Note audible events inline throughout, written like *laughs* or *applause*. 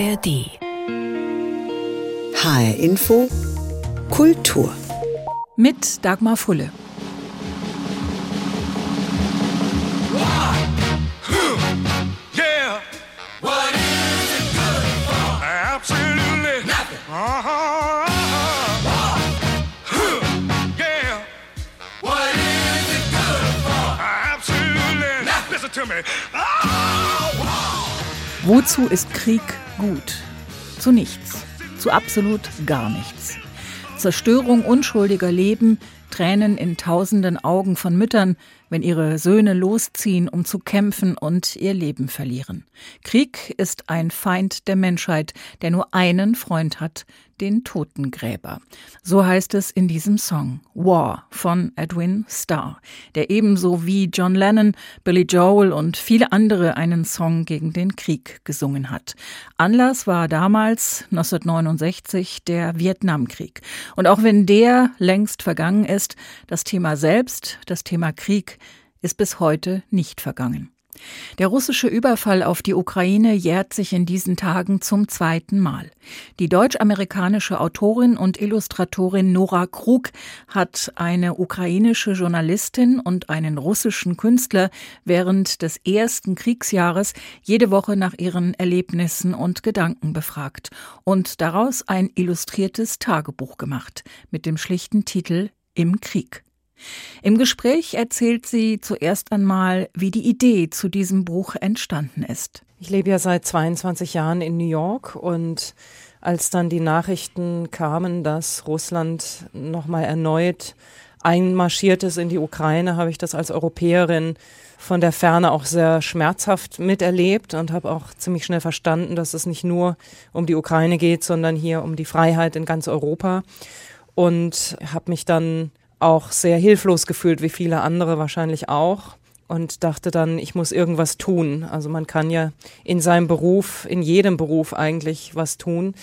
ARD. HR Info Kultur. Mit Dagmar Fulle. Wozu ist Krieg gut? Zu nichts. Zu absolut gar nichts. Zerstörung unschuldiger Leben, Tränen in tausenden Augen von Müttern, wenn ihre Söhne losziehen, um zu kämpfen und ihr Leben verlieren. Krieg ist ein Feind der Menschheit, der nur einen Freund hat, den Totengräber. So heißt es in diesem Song War von Edwin Starr, der ebenso wie John Lennon, Billy Joel und viele andere einen Song gegen den Krieg gesungen hat. Anlass war damals 1969 der Vietnamkrieg. Und auch wenn der längst vergangen ist, das Thema selbst, das Thema Krieg, ist bis heute nicht vergangen. Der russische Überfall auf die Ukraine jährt sich in diesen Tagen zum zweiten Mal. Die deutsch-amerikanische Autorin und Illustratorin Nora Krug hat eine ukrainische Journalistin und einen russischen Künstler während des ersten Kriegsjahres jede Woche nach ihren Erlebnissen und Gedanken befragt und daraus ein illustriertes Tagebuch gemacht mit dem schlichten Titel Im Krieg. Im Gespräch erzählt sie zuerst einmal, wie die Idee zu diesem Buch entstanden ist. Ich lebe ja seit 22 Jahren in New York und als dann die Nachrichten kamen, dass Russland nochmal erneut einmarschiert ist in die Ukraine, habe ich das als Europäerin von der Ferne auch sehr schmerzhaft miterlebt und habe auch ziemlich schnell verstanden, dass es nicht nur um die Ukraine geht, sondern hier um die Freiheit in ganz Europa. Und habe mich dann auch sehr hilflos gefühlt, wie viele andere wahrscheinlich auch. Und dachte dann, ich muss irgendwas tun. Also man kann ja in seinem Beruf, in jedem Beruf eigentlich was tun.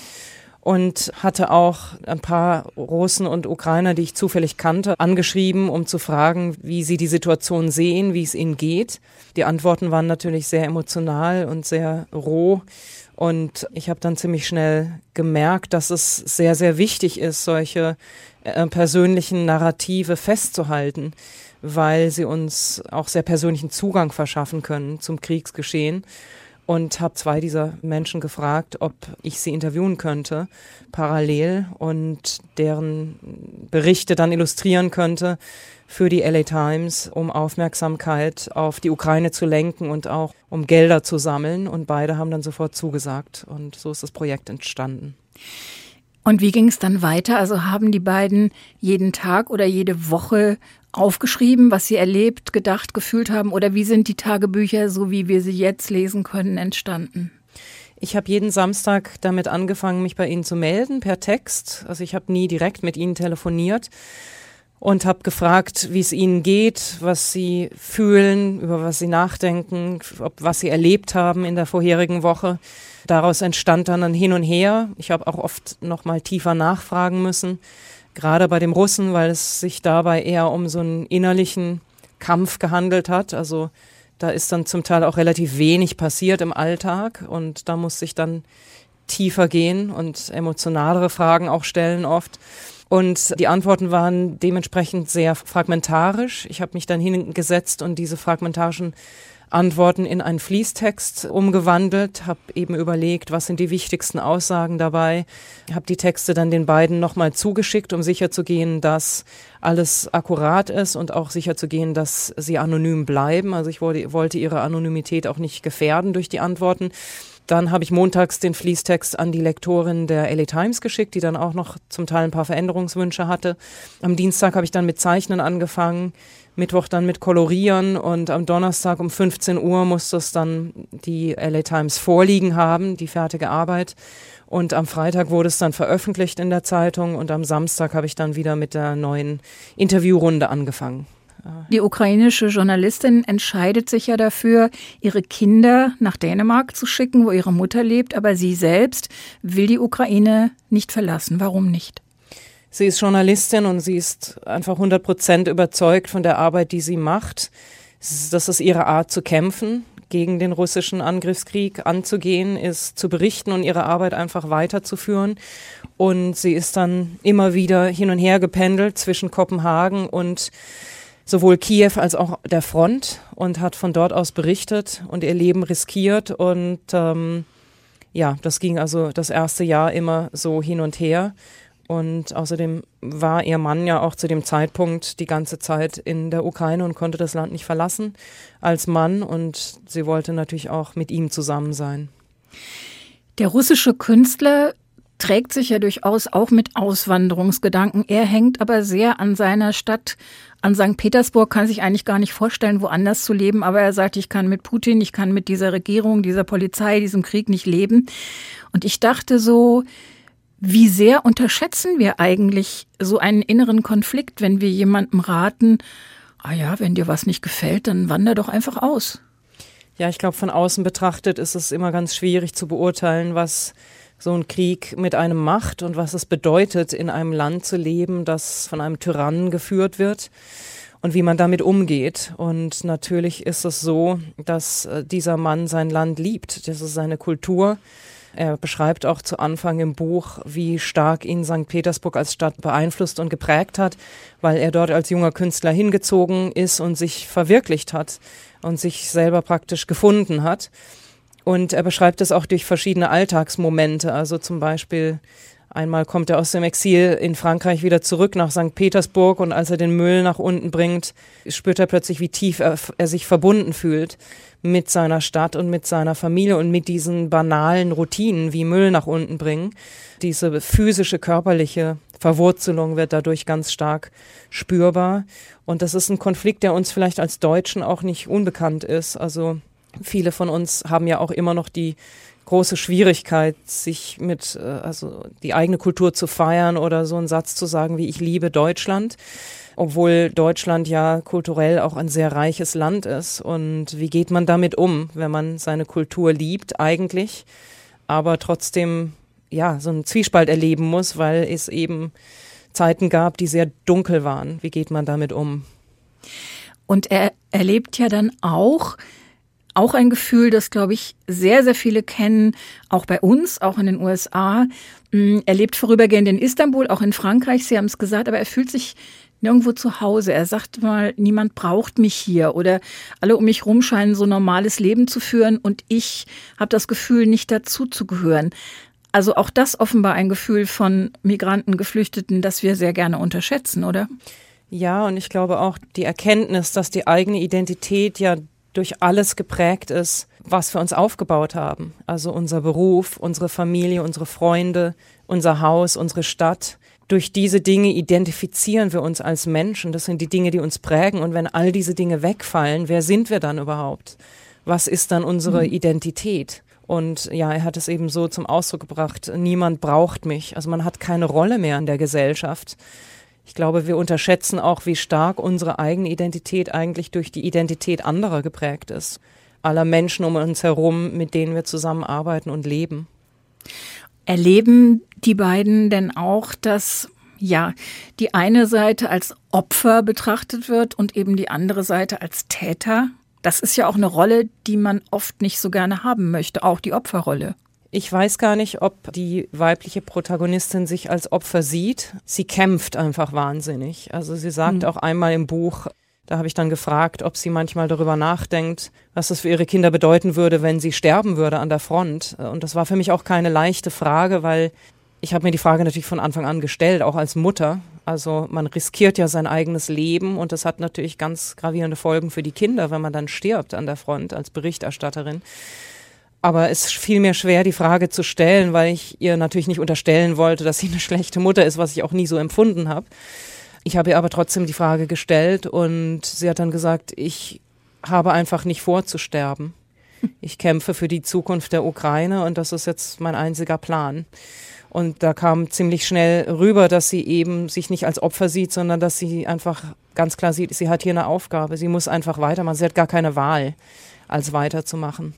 Und hatte auch ein paar Russen und Ukrainer, die ich zufällig kannte, angeschrieben, um zu fragen, wie sie die Situation sehen, wie es ihnen geht. Die Antworten waren natürlich sehr emotional und sehr roh. Und ich habe dann ziemlich schnell gemerkt, dass es sehr, sehr wichtig ist, solche äh, persönlichen Narrative festzuhalten, weil sie uns auch sehr persönlichen Zugang verschaffen können zum Kriegsgeschehen. Und habe zwei dieser Menschen gefragt, ob ich sie interviewen könnte, parallel, und deren Berichte dann illustrieren könnte für die LA Times, um Aufmerksamkeit auf die Ukraine zu lenken und auch um Gelder zu sammeln. Und beide haben dann sofort zugesagt. Und so ist das Projekt entstanden. Und wie ging es dann weiter? Also haben die beiden jeden Tag oder jede Woche aufgeschrieben, was sie erlebt, gedacht, gefühlt haben? Oder wie sind die Tagebücher, so wie wir sie jetzt lesen können, entstanden? Ich habe jeden Samstag damit angefangen, mich bei Ihnen zu melden per Text. Also ich habe nie direkt mit Ihnen telefoniert und habe gefragt, wie es Ihnen geht, was Sie fühlen, über was Sie nachdenken, ob was Sie erlebt haben in der vorherigen Woche. Daraus entstand dann ein Hin und Her. Ich habe auch oft noch mal tiefer nachfragen müssen, gerade bei dem Russen, weil es sich dabei eher um so einen innerlichen Kampf gehandelt hat. Also da ist dann zum Teil auch relativ wenig passiert im Alltag und da muss ich dann tiefer gehen und emotionalere Fragen auch stellen oft. Und die Antworten waren dementsprechend sehr fragmentarisch. Ich habe mich dann hingesetzt und diese fragmentarischen Antworten in einen Fließtext umgewandelt, habe eben überlegt, was sind die wichtigsten Aussagen dabei, habe die Texte dann den beiden nochmal zugeschickt, um sicherzugehen, dass alles akkurat ist und auch sicherzugehen, dass sie anonym bleiben. Also ich wollte, wollte ihre Anonymität auch nicht gefährden durch die Antworten. Dann habe ich montags den Fließtext an die Lektorin der LA Times geschickt, die dann auch noch zum Teil ein paar Veränderungswünsche hatte. Am Dienstag habe ich dann mit Zeichnen angefangen. Mittwoch dann mit Kolorieren und am Donnerstag um 15 Uhr musste es dann die LA Times vorliegen haben, die fertige Arbeit. Und am Freitag wurde es dann veröffentlicht in der Zeitung und am Samstag habe ich dann wieder mit der neuen Interviewrunde angefangen. Die ukrainische Journalistin entscheidet sich ja dafür, ihre Kinder nach Dänemark zu schicken, wo ihre Mutter lebt, aber sie selbst will die Ukraine nicht verlassen. Warum nicht? Sie ist Journalistin und sie ist einfach 100 Prozent überzeugt von der Arbeit, die sie macht. Das ist ihre Art zu kämpfen gegen den russischen Angriffskrieg anzugehen, ist zu berichten und ihre Arbeit einfach weiterzuführen. Und sie ist dann immer wieder hin und her gependelt zwischen Kopenhagen und sowohl Kiew als auch der Front und hat von dort aus berichtet und ihr Leben riskiert. Und ähm, ja, das ging also das erste Jahr immer so hin und her. Und außerdem war ihr Mann ja auch zu dem Zeitpunkt die ganze Zeit in der Ukraine und konnte das Land nicht verlassen als Mann. Und sie wollte natürlich auch mit ihm zusammen sein. Der russische Künstler trägt sich ja durchaus auch mit Auswanderungsgedanken. Er hängt aber sehr an seiner Stadt, an St. Petersburg, kann sich eigentlich gar nicht vorstellen, woanders zu leben. Aber er sagt, ich kann mit Putin, ich kann mit dieser Regierung, dieser Polizei, diesem Krieg nicht leben. Und ich dachte so, wie sehr unterschätzen wir eigentlich so einen inneren Konflikt, wenn wir jemandem raten, ah ja, wenn dir was nicht gefällt, dann wander doch einfach aus. Ja, ich glaube, von außen betrachtet ist es immer ganz schwierig zu beurteilen, was so ein Krieg mit einem macht und was es bedeutet, in einem Land zu leben, das von einem Tyrannen geführt wird und wie man damit umgeht. Und natürlich ist es so, dass äh, dieser Mann sein Land liebt. Das ist seine Kultur. Er beschreibt auch zu Anfang im Buch, wie stark ihn St. Petersburg als Stadt beeinflusst und geprägt hat, weil er dort als junger Künstler hingezogen ist und sich verwirklicht hat und sich selber praktisch gefunden hat. Und er beschreibt es auch durch verschiedene Alltagsmomente. Also zum Beispiel einmal kommt er aus dem Exil in Frankreich wieder zurück nach St. Petersburg und als er den Müll nach unten bringt, spürt er plötzlich, wie tief er, er sich verbunden fühlt mit seiner Stadt und mit seiner Familie und mit diesen banalen Routinen wie Müll nach unten bringen. Diese physische, körperliche Verwurzelung wird dadurch ganz stark spürbar. Und das ist ein Konflikt, der uns vielleicht als Deutschen auch nicht unbekannt ist. Also Viele von uns haben ja auch immer noch die große Schwierigkeit, sich mit, äh, also die eigene Kultur zu feiern oder so einen Satz zu sagen wie ich liebe Deutschland, obwohl Deutschland ja kulturell auch ein sehr reiches Land ist. Und wie geht man damit um, wenn man seine Kultur liebt eigentlich, aber trotzdem ja so einen Zwiespalt erleben muss, weil es eben Zeiten gab, die sehr dunkel waren. Wie geht man damit um? Und er erlebt ja dann auch, auch ein Gefühl, das, glaube ich, sehr, sehr viele kennen, auch bei uns, auch in den USA. Mm, er lebt vorübergehend in Istanbul, auch in Frankreich, Sie haben es gesagt, aber er fühlt sich nirgendwo zu Hause. Er sagt mal, niemand braucht mich hier oder alle um mich herum scheinen so normales Leben zu führen und ich habe das Gefühl, nicht dazu zu gehören. Also auch das offenbar ein Gefühl von Migranten, Geflüchteten, das wir sehr gerne unterschätzen, oder? Ja, und ich glaube auch die Erkenntnis, dass die eigene Identität ja durch alles geprägt ist, was wir uns aufgebaut haben. Also unser Beruf, unsere Familie, unsere Freunde, unser Haus, unsere Stadt. Durch diese Dinge identifizieren wir uns als Menschen. Das sind die Dinge, die uns prägen. Und wenn all diese Dinge wegfallen, wer sind wir dann überhaupt? Was ist dann unsere mhm. Identität? Und ja, er hat es eben so zum Ausdruck gebracht, niemand braucht mich. Also man hat keine Rolle mehr in der Gesellschaft. Ich glaube, wir unterschätzen auch, wie stark unsere eigene Identität eigentlich durch die Identität anderer geprägt ist. Aller Menschen um uns herum, mit denen wir zusammenarbeiten und leben. Erleben die beiden denn auch, dass ja, die eine Seite als Opfer betrachtet wird und eben die andere Seite als Täter? Das ist ja auch eine Rolle, die man oft nicht so gerne haben möchte, auch die Opferrolle. Ich weiß gar nicht, ob die weibliche Protagonistin sich als Opfer sieht. Sie kämpft einfach wahnsinnig. Also sie sagt mhm. auch einmal im Buch, da habe ich dann gefragt, ob sie manchmal darüber nachdenkt, was das für ihre Kinder bedeuten würde, wenn sie sterben würde an der Front. Und das war für mich auch keine leichte Frage, weil ich habe mir die Frage natürlich von Anfang an gestellt, auch als Mutter. Also man riskiert ja sein eigenes Leben und das hat natürlich ganz gravierende Folgen für die Kinder, wenn man dann stirbt an der Front als Berichterstatterin. Aber es fiel mir schwer, die Frage zu stellen, weil ich ihr natürlich nicht unterstellen wollte, dass sie eine schlechte Mutter ist, was ich auch nie so empfunden habe. Ich habe ihr aber trotzdem die Frage gestellt und sie hat dann gesagt, ich habe einfach nicht vor zu sterben. *laughs* Ich kämpfe für die Zukunft der Ukraine und das ist jetzt mein einziger Plan. Und da kam ziemlich schnell rüber, dass sie eben sich nicht als Opfer sieht, sondern dass sie einfach ganz klar sieht, sie hat hier eine Aufgabe. Sie muss einfach weitermachen. Sie hat gar keine Wahl, als weiterzumachen.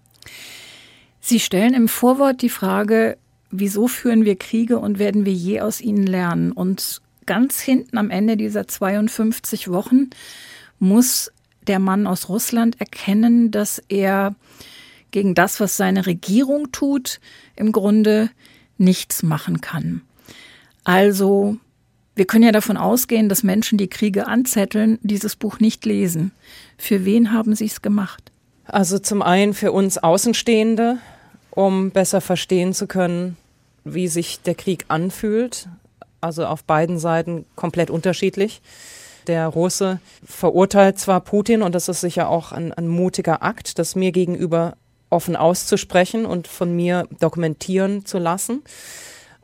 Sie stellen im Vorwort die Frage, wieso führen wir Kriege und werden wir je aus ihnen lernen? Und ganz hinten am Ende dieser 52 Wochen muss der Mann aus Russland erkennen, dass er gegen das, was seine Regierung tut, im Grunde nichts machen kann. Also, wir können ja davon ausgehen, dass Menschen, die Kriege anzetteln, dieses Buch nicht lesen. Für wen haben Sie es gemacht? Also zum einen für uns Außenstehende, um besser verstehen zu können, wie sich der Krieg anfühlt. Also auf beiden Seiten komplett unterschiedlich. Der Russe verurteilt zwar Putin und das ist sicher auch ein, ein mutiger Akt, das mir gegenüber offen auszusprechen und von mir dokumentieren zu lassen.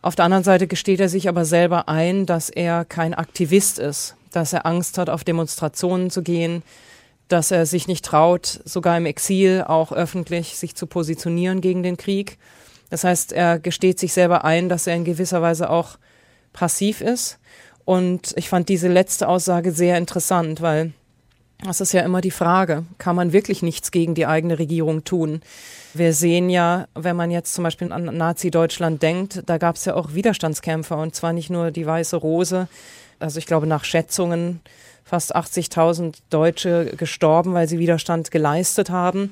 Auf der anderen Seite gesteht er sich aber selber ein, dass er kein Aktivist ist, dass er Angst hat, auf Demonstrationen zu gehen, dass er sich nicht traut, sogar im Exil auch öffentlich sich zu positionieren gegen den Krieg. Das heißt, er gesteht sich selber ein, dass er in gewisser Weise auch passiv ist. Und ich fand diese letzte Aussage sehr interessant, weil das ist ja immer die Frage, kann man wirklich nichts gegen die eigene Regierung tun? Wir sehen ja, wenn man jetzt zum Beispiel an Nazi-Deutschland denkt, da gab es ja auch Widerstandskämpfer und zwar nicht nur die Weiße Rose. Also ich glaube, nach Schätzungen fast 80.000 Deutsche gestorben, weil sie Widerstand geleistet haben.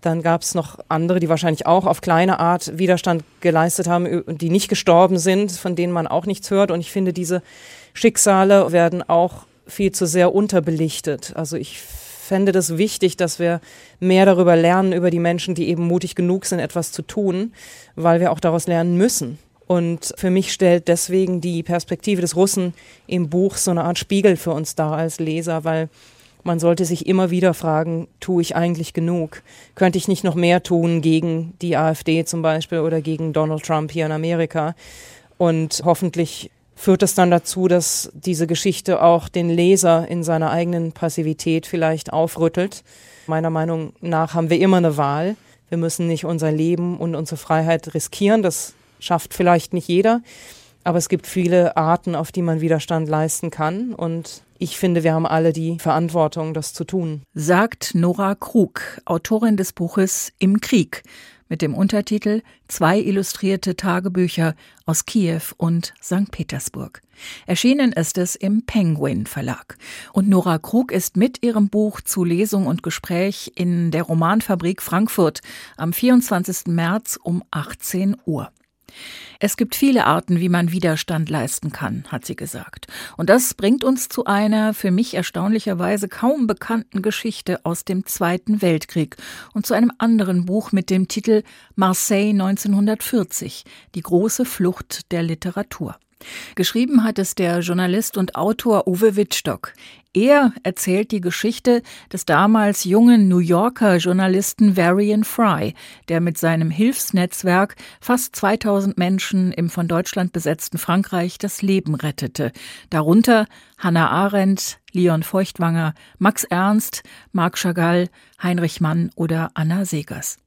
Dann gab es noch andere, die wahrscheinlich auch auf kleine Art Widerstand geleistet haben, die nicht gestorben sind, von denen man auch nichts hört. Und ich finde, diese Schicksale werden auch viel zu sehr unterbelichtet. Also ich fände das wichtig, dass wir mehr darüber lernen, über die Menschen, die eben mutig genug sind, etwas zu tun, weil wir auch daraus lernen müssen. Und für mich stellt deswegen die Perspektive des Russen im Buch so eine Art Spiegel für uns dar als Leser, weil man sollte sich immer wieder fragen, tue ich eigentlich genug? Könnte ich nicht noch mehr tun gegen die AfD zum Beispiel oder gegen Donald Trump hier in Amerika? Und hoffentlich führt es dann dazu, dass diese Geschichte auch den Leser in seiner eigenen Passivität vielleicht aufrüttelt. Meiner Meinung nach haben wir immer eine Wahl. Wir müssen nicht unser Leben und unsere Freiheit riskieren. Das schafft vielleicht nicht jeder, aber es gibt viele Arten, auf die man Widerstand leisten kann und ich finde, wir haben alle die Verantwortung, das zu tun. Sagt Nora Krug, Autorin des Buches Im Krieg mit dem Untertitel Zwei illustrierte Tagebücher aus Kiew und St. Petersburg. Erschienen ist es im Penguin Verlag. Und Nora Krug ist mit ihrem Buch zu Lesung und Gespräch in der Romanfabrik Frankfurt am 24. März um 18 Uhr. Es gibt viele Arten, wie man Widerstand leisten kann, hat sie gesagt. Und das bringt uns zu einer für mich erstaunlicherweise kaum bekannten Geschichte aus dem Zweiten Weltkrieg und zu einem anderen Buch mit dem Titel Marseille 1940, die große Flucht der Literatur. Geschrieben hat es der Journalist und Autor Uwe Wittstock. Er erzählt die Geschichte des damals jungen New Yorker Journalisten Varian Fry, der mit seinem Hilfsnetzwerk fast 2000 Menschen im von Deutschland besetzten Frankreich das Leben rettete. Darunter Hannah Arendt, Leon Feuchtwanger, Max Ernst, Marc Chagall, Heinrich Mann oder Anna Segers.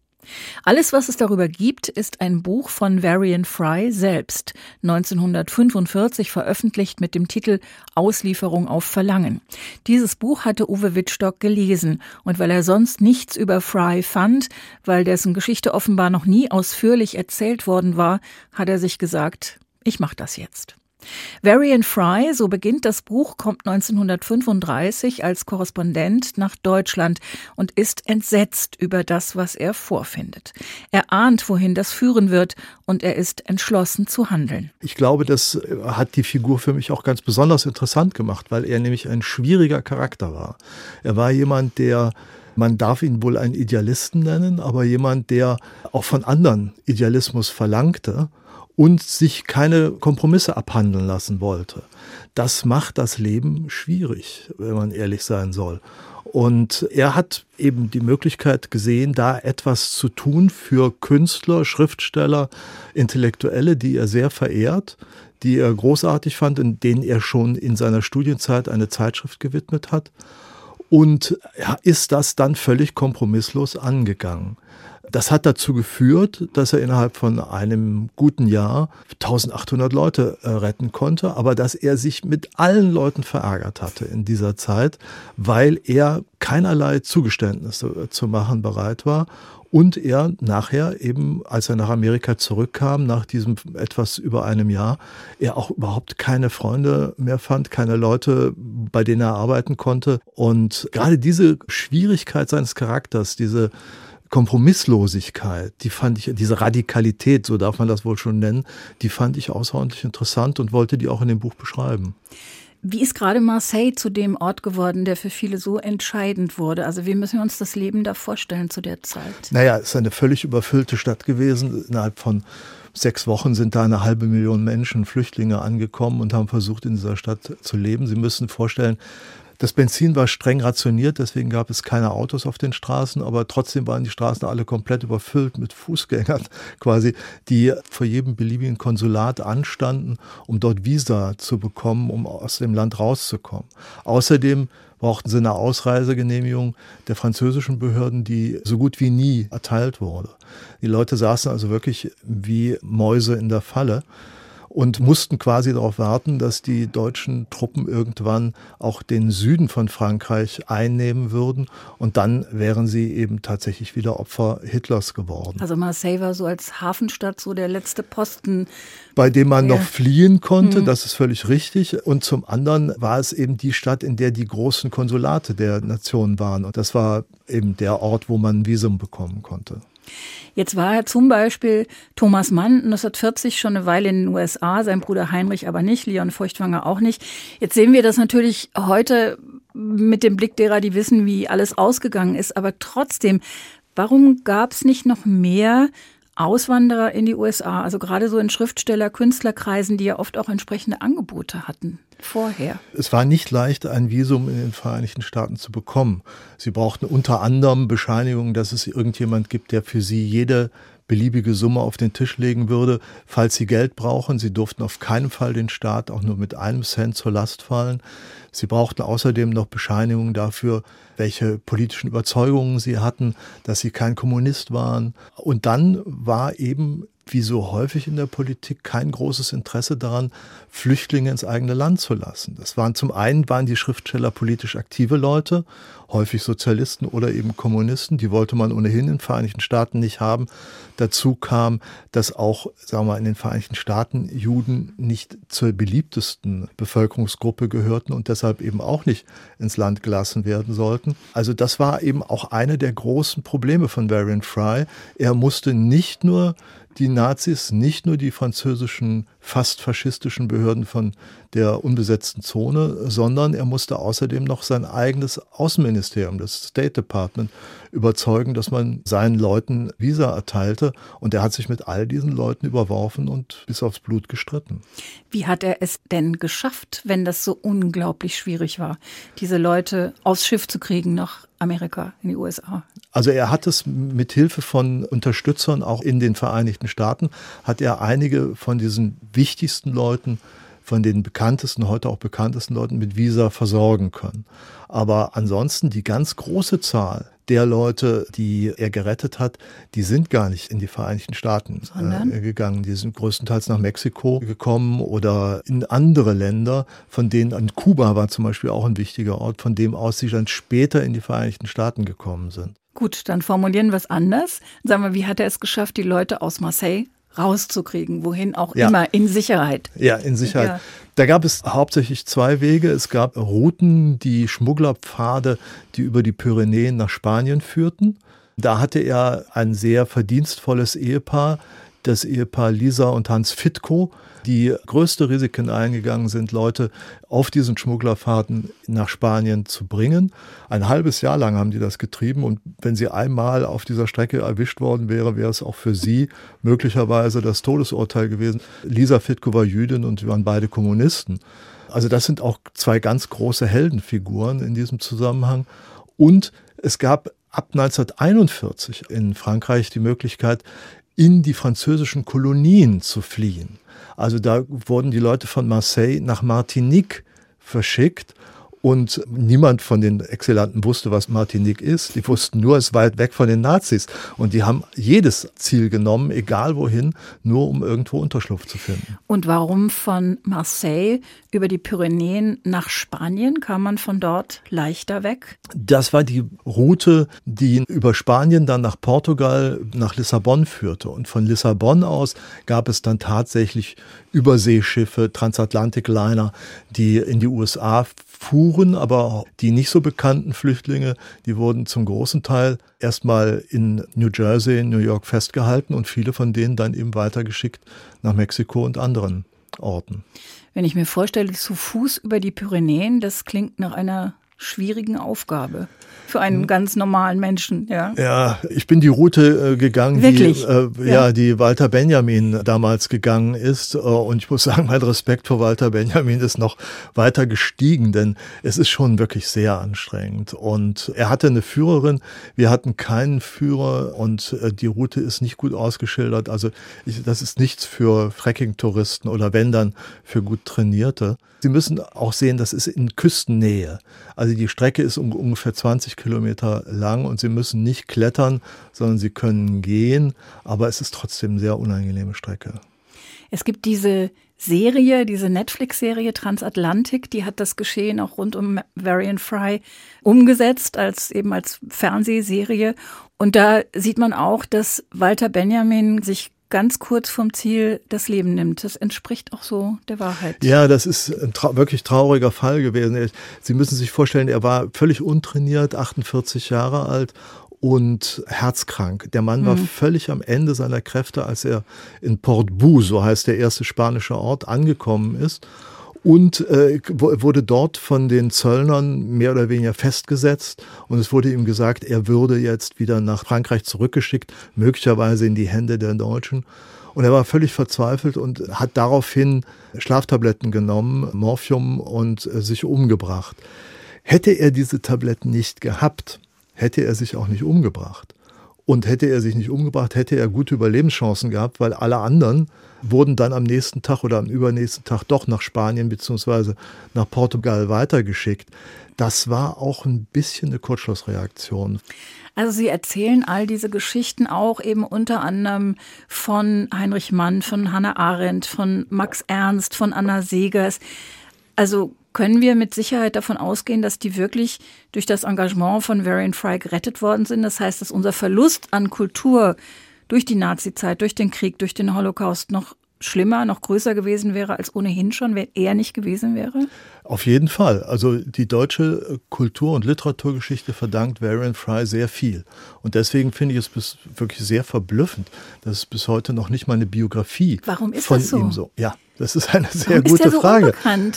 Alles, was es darüber gibt, ist ein Buch von Varian Fry selbst, 1945 veröffentlicht mit dem Titel Auslieferung auf Verlangen. Dieses Buch hatte Uwe Wittstock gelesen und weil er sonst nichts über Fry fand, weil dessen Geschichte offenbar noch nie ausführlich erzählt worden war, hat er sich gesagt, ich mache das jetzt. Varian Fry, so beginnt das Buch, kommt 1935 als Korrespondent nach Deutschland und ist entsetzt über das, was er vorfindet. Er ahnt, wohin das führen wird und er ist entschlossen zu handeln. Ich glaube, das hat die Figur für mich auch ganz besonders interessant gemacht, weil er nämlich ein schwieriger Charakter war. Er war jemand, der man darf ihn wohl einen Idealisten nennen, aber jemand, der auch von anderen Idealismus verlangte und sich keine Kompromisse abhandeln lassen wollte. Das macht das Leben schwierig, wenn man ehrlich sein soll. Und er hat eben die Möglichkeit gesehen, da etwas zu tun für Künstler, Schriftsteller, Intellektuelle, die er sehr verehrt, die er großartig fand, in denen er schon in seiner Studienzeit eine Zeitschrift gewidmet hat. Und ist das dann völlig kompromisslos angegangen. Das hat dazu geführt, dass er innerhalb von einem guten Jahr 1800 Leute äh, retten konnte, aber dass er sich mit allen Leuten verärgert hatte in dieser Zeit, weil er keinerlei Zugeständnisse zu machen bereit war Und er nachher eben, als er nach Amerika zurückkam, nach diesem etwas über einem Jahr, er auch überhaupt keine Freunde mehr fand, keine Leute, bei denen er arbeiten konnte. Und gerade diese Schwierigkeit seines Charakters, diese Kompromisslosigkeit, die fand ich, diese Radikalität, so darf man das wohl schon nennen, die fand ich außerordentlich interessant und wollte die auch in dem Buch beschreiben. Wie ist gerade Marseille zu dem Ort geworden, der für viele so entscheidend wurde? Also wie müssen wir uns das Leben da vorstellen zu der Zeit? Naja, es ist eine völlig überfüllte Stadt gewesen. Innerhalb von sechs Wochen sind da eine halbe Million Menschen, Flüchtlinge angekommen und haben versucht, in dieser Stadt zu leben. Sie müssen vorstellen, das Benzin war streng rationiert, deswegen gab es keine Autos auf den Straßen, aber trotzdem waren die Straßen alle komplett überfüllt mit Fußgängern *laughs* quasi, die vor jedem beliebigen Konsulat anstanden, um dort Visa zu bekommen, um aus dem Land rauszukommen. Außerdem brauchten sie eine Ausreisegenehmigung der französischen Behörden, die so gut wie nie erteilt wurde. Die Leute saßen also wirklich wie Mäuse in der Falle und mussten quasi darauf warten, dass die deutschen Truppen irgendwann auch den Süden von Frankreich einnehmen würden und dann wären sie eben tatsächlich wieder Opfer Hitlers geworden. Also Marseille war so als Hafenstadt so der letzte Posten. Bei dem man ja. noch fliehen konnte, mhm. das ist völlig richtig. Und zum anderen war es eben die Stadt, in der die großen Konsulate der Nation waren. Und das war eben der Ort, wo man ein Visum bekommen konnte. Jetzt war er zum Beispiel Thomas Mann 1940 schon eine Weile in den USA, sein Bruder Heinrich aber nicht, Leon Feuchtwanger auch nicht. Jetzt sehen wir das natürlich heute mit dem Blick derer, die wissen, wie alles ausgegangen ist. Aber trotzdem, warum gab es nicht noch mehr Auswanderer in die USA, also gerade so in Schriftsteller, Künstlerkreisen, die ja oft auch entsprechende Angebote hatten vorher. Es war nicht leicht, ein Visum in den Vereinigten Staaten zu bekommen. Sie brauchten unter anderem Bescheinigungen, dass es irgendjemand gibt, der für sie jede beliebige Summe auf den Tisch legen würde, falls sie Geld brauchen. Sie durften auf keinen Fall den Staat auch nur mit einem Cent zur Last fallen. Sie brauchten außerdem noch Bescheinigungen dafür, welche politischen Überzeugungen sie hatten, dass sie kein Kommunist waren. Und dann war eben wie so häufig in der Politik kein großes Interesse daran, Flüchtlinge ins eigene Land zu lassen. Das waren zum einen waren die Schriftsteller politisch aktive Leute, häufig Sozialisten oder eben Kommunisten, die wollte man ohnehin in den Vereinigten Staaten nicht haben. Dazu kam, dass auch, sagen wir mal, in den Vereinigten Staaten Juden nicht zur beliebtesten Bevölkerungsgruppe gehörten und deshalb eben auch nicht ins Land gelassen werden sollten. Also das war eben auch eine der großen Probleme von Varian Fry. Er musste nicht nur die Nazis nicht nur die französischen fast faschistischen Behörden von der unbesetzten Zone, sondern er musste außerdem noch sein eigenes Außenministerium, das State Department, überzeugen, dass man seinen Leuten Visa erteilte. Und er hat sich mit all diesen Leuten überworfen und bis aufs Blut gestritten. Wie hat er es denn geschafft, wenn das so unglaublich schwierig war, diese Leute aufs Schiff zu kriegen nach Amerika, in die USA? Also er hat es mit Hilfe von Unterstützern auch in den Vereinigten Staaten, hat er einige von diesen wichtigsten Leuten von den bekanntesten, heute auch bekanntesten Leuten mit Visa versorgen können. Aber ansonsten die ganz große Zahl der Leute, die er gerettet hat, die sind gar nicht in die Vereinigten Staaten äh, gegangen. Die sind größtenteils nach Mexiko gekommen oder in andere Länder, von denen an Kuba war zum Beispiel auch ein wichtiger Ort, von dem aus sie dann später in die Vereinigten Staaten gekommen sind. Gut, dann formulieren wir es anders. Sagen wir, wie hat er es geschafft, die Leute aus Marseille rauszukriegen, wohin auch ja. immer, in Sicherheit. Ja, in Sicherheit. Ja. Da gab es hauptsächlich zwei Wege. Es gab Routen, die Schmugglerpfade, die über die Pyrenäen nach Spanien führten. Da hatte er ein sehr verdienstvolles Ehepaar, das Ehepaar Lisa und Hans Fitko, die größte Risiken eingegangen sind, Leute auf diesen Schmugglerfahrten nach Spanien zu bringen. Ein halbes Jahr lang haben die das getrieben und wenn sie einmal auf dieser Strecke erwischt worden wäre, wäre es auch für sie möglicherweise das Todesurteil gewesen. Lisa Fitko war Jüdin und sie waren beide Kommunisten. Also das sind auch zwei ganz große Heldenfiguren in diesem Zusammenhang. Und es gab ab 1941 in Frankreich die Möglichkeit, in die französischen Kolonien zu fliehen. Also da wurden die Leute von Marseille nach Martinique verschickt Und niemand von den Exilanten wusste, was Martinique ist. Die wussten nur, es ist weit weg von den Nazis. Und die haben jedes Ziel genommen, egal wohin, nur um irgendwo Unterschlupf zu finden. Und warum von Marseille über die Pyrenäen nach Spanien? Kam man von dort leichter weg? Das war die Route, die über Spanien dann nach Portugal, nach Lissabon führte. Und von Lissabon aus gab es dann tatsächlich Überseeschiffe, Transatlantic-Liner, die in die USA fuhren, aber die nicht so bekannten Flüchtlinge, die wurden zum großen Teil erstmal in New Jersey, New York festgehalten und viele von denen dann eben weitergeschickt nach Mexiko und anderen Orten. Wenn ich mir vorstelle, zu Fuß über die Pyrenäen, das klingt nach einer schwierigen Aufgabe für einen hm. ganz normalen Menschen. Ja, ja ich bin die Route äh, gegangen, Wirklich? die äh, ja. ja. die Walter Benjamin damals gegangen ist. Äh, und ich muss sagen, mein Respekt vor Walter Benjamin ist noch weiter gestiegen, denn es ist schon wirklich sehr anstrengend. Und er hatte eine Führerin, wir hatten keinen Führer und äh, die Route ist nicht gut ausgeschildert. Also ich, das ist nichts für Trekking-Touristen oder wenn dann für gut Trainierte. Sie müssen auch sehen, das ist in Küstennähe. Also die Strecke ist um, ungefähr 20 Kilometer lang und Sie müssen nicht klettern, sondern Sie können gehen, aber es ist trotzdem eine sehr unangenehme Strecke. Es gibt diese Serie, diese Netflix-Serie Transatlantik, die hat das Geschehen auch rund um Varian Fry umgesetzt, als eben als Fernsehserie. Und da sieht man auch, dass Walter Benjamin sich ganz kurz vom Ziel das Leben nimmt. Das entspricht auch so der Wahrheit. Ja, das ist ein tra wirklich trauriger Fall gewesen. Sie müssen sich vorstellen, er war völlig untrainiert, 48 Jahre alt und herzkrank. Der Mann war mhm. völlig am Ende seiner Kräfte, als er in Port Bou, so heißt der erste spanische Ort, angekommen ist und äh, wurde dort von den Zöllnern mehr oder weniger festgesetzt und es wurde ihm gesagt, er würde jetzt wieder nach Frankreich zurückgeschickt, möglicherweise in die Hände der Deutschen. Und er war völlig verzweifelt und hat daraufhin Schlaftabletten genommen, Morphium und äh, sich umgebracht. Hätte er diese Tabletten nicht gehabt, hätte er sich auch nicht umgebracht. Und hätte er sich nicht umgebracht, hätte er gute Überlebenschancen gehabt, weil alle anderen wurden dann am nächsten Tag oder am übernächsten Tag doch nach Spanien beziehungsweise nach Portugal weitergeschickt. Das war auch ein bisschen eine Kurzschlussreaktion. Also Sie erzählen all diese Geschichten auch eben unter anderem von Heinrich Mann, von Hannah Arendt, von Max Ernst, von Anna Segers. Also können wir mit Sicherheit davon ausgehen, dass die wirklich durch das Engagement von Varian Fry gerettet worden sind. Das heißt, dass unser Verlust an Kultur durch die Nazizeit, durch den Krieg, durch den Holocaust noch schlimmer, noch größer gewesen wäre als ohnehin schon, wenn er nicht gewesen wäre? Auf jeden Fall. Also die deutsche Kultur- und Literaturgeschichte verdankt Varian Fry sehr viel. Und deswegen finde ich es wirklich sehr verblüffend, dass es bis heute noch nicht mal eine Biografie Warum ist von das so? ihm so. Ja, das ist eine sehr Warum gute so Frage.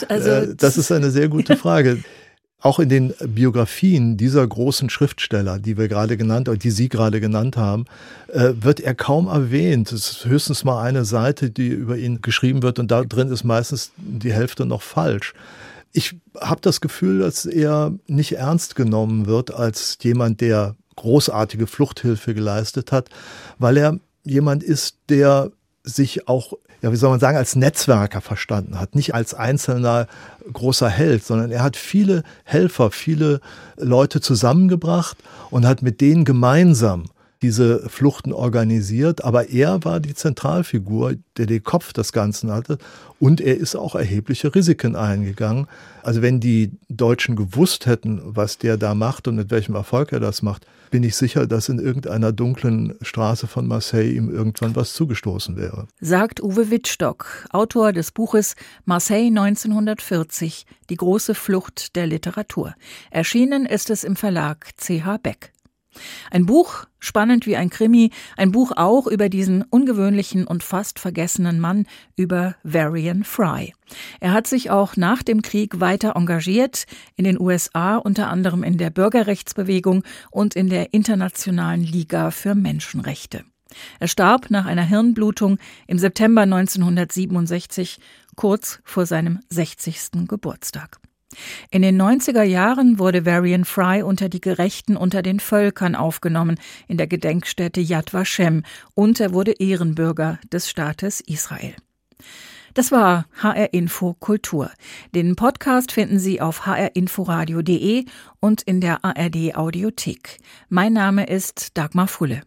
Also, äh, das ist eine sehr gute *laughs* Frage. Auch in den Biografien dieser großen Schriftsteller, die wir gerade genannt, die Sie gerade genannt haben, äh, wird er kaum erwähnt. Es ist höchstens mal eine Seite, die über ihn geschrieben wird und da drin ist meistens die Hälfte noch falsch. Ich habe das Gefühl, dass er nicht ernst genommen wird als jemand, der großartige Fluchthilfe geleistet hat, weil er jemand ist, der sich auch ja, wie soll man sagen, als Netzwerker verstanden hat, nicht als einzelner großer Held, sondern er hat viele Helfer, viele Leute zusammengebracht und hat mit denen gemeinsam diese Fluchten organisiert, aber er war die Zentralfigur, der den Kopf des Ganzen hatte und er ist auch erhebliche Risiken eingegangen. Also wenn die Deutschen gewusst hätten, was der da macht und mit welchem Erfolg er das macht, bin ich sicher, dass in irgendeiner dunklen Straße von Marseille ihm irgendwann was zugestoßen wäre. Sagt Uwe Wittstock, Autor des Buches Marseille 1940, die große Flucht der Literatur. Erschienen ist es im Verlag CH Beck. Ein Buch, spannend wie ein Krimi, ein Buch auch über diesen ungewöhnlichen und fast vergessenen Mann, über Varian Fry. Er hat sich auch nach dem Krieg weiter engagiert, in den USA unter anderem in der Bürgerrechtsbewegung und in der Internationalen Liga für Menschenrechte. Er starb nach einer Hirnblutung im September 1967, kurz vor seinem 60. Geburtstag. In den 90er Jahren wurde Varian Fry unter die Gerechten unter den Völkern aufgenommen in der Gedenkstätte Yad Vashem und er wurde Ehrenbürger des Staates Israel. Das war HR Info Kultur. Den Podcast finden Sie auf hrinforadio.de und in der ARD Audiothek. Mein Name ist Dagmar Fulle.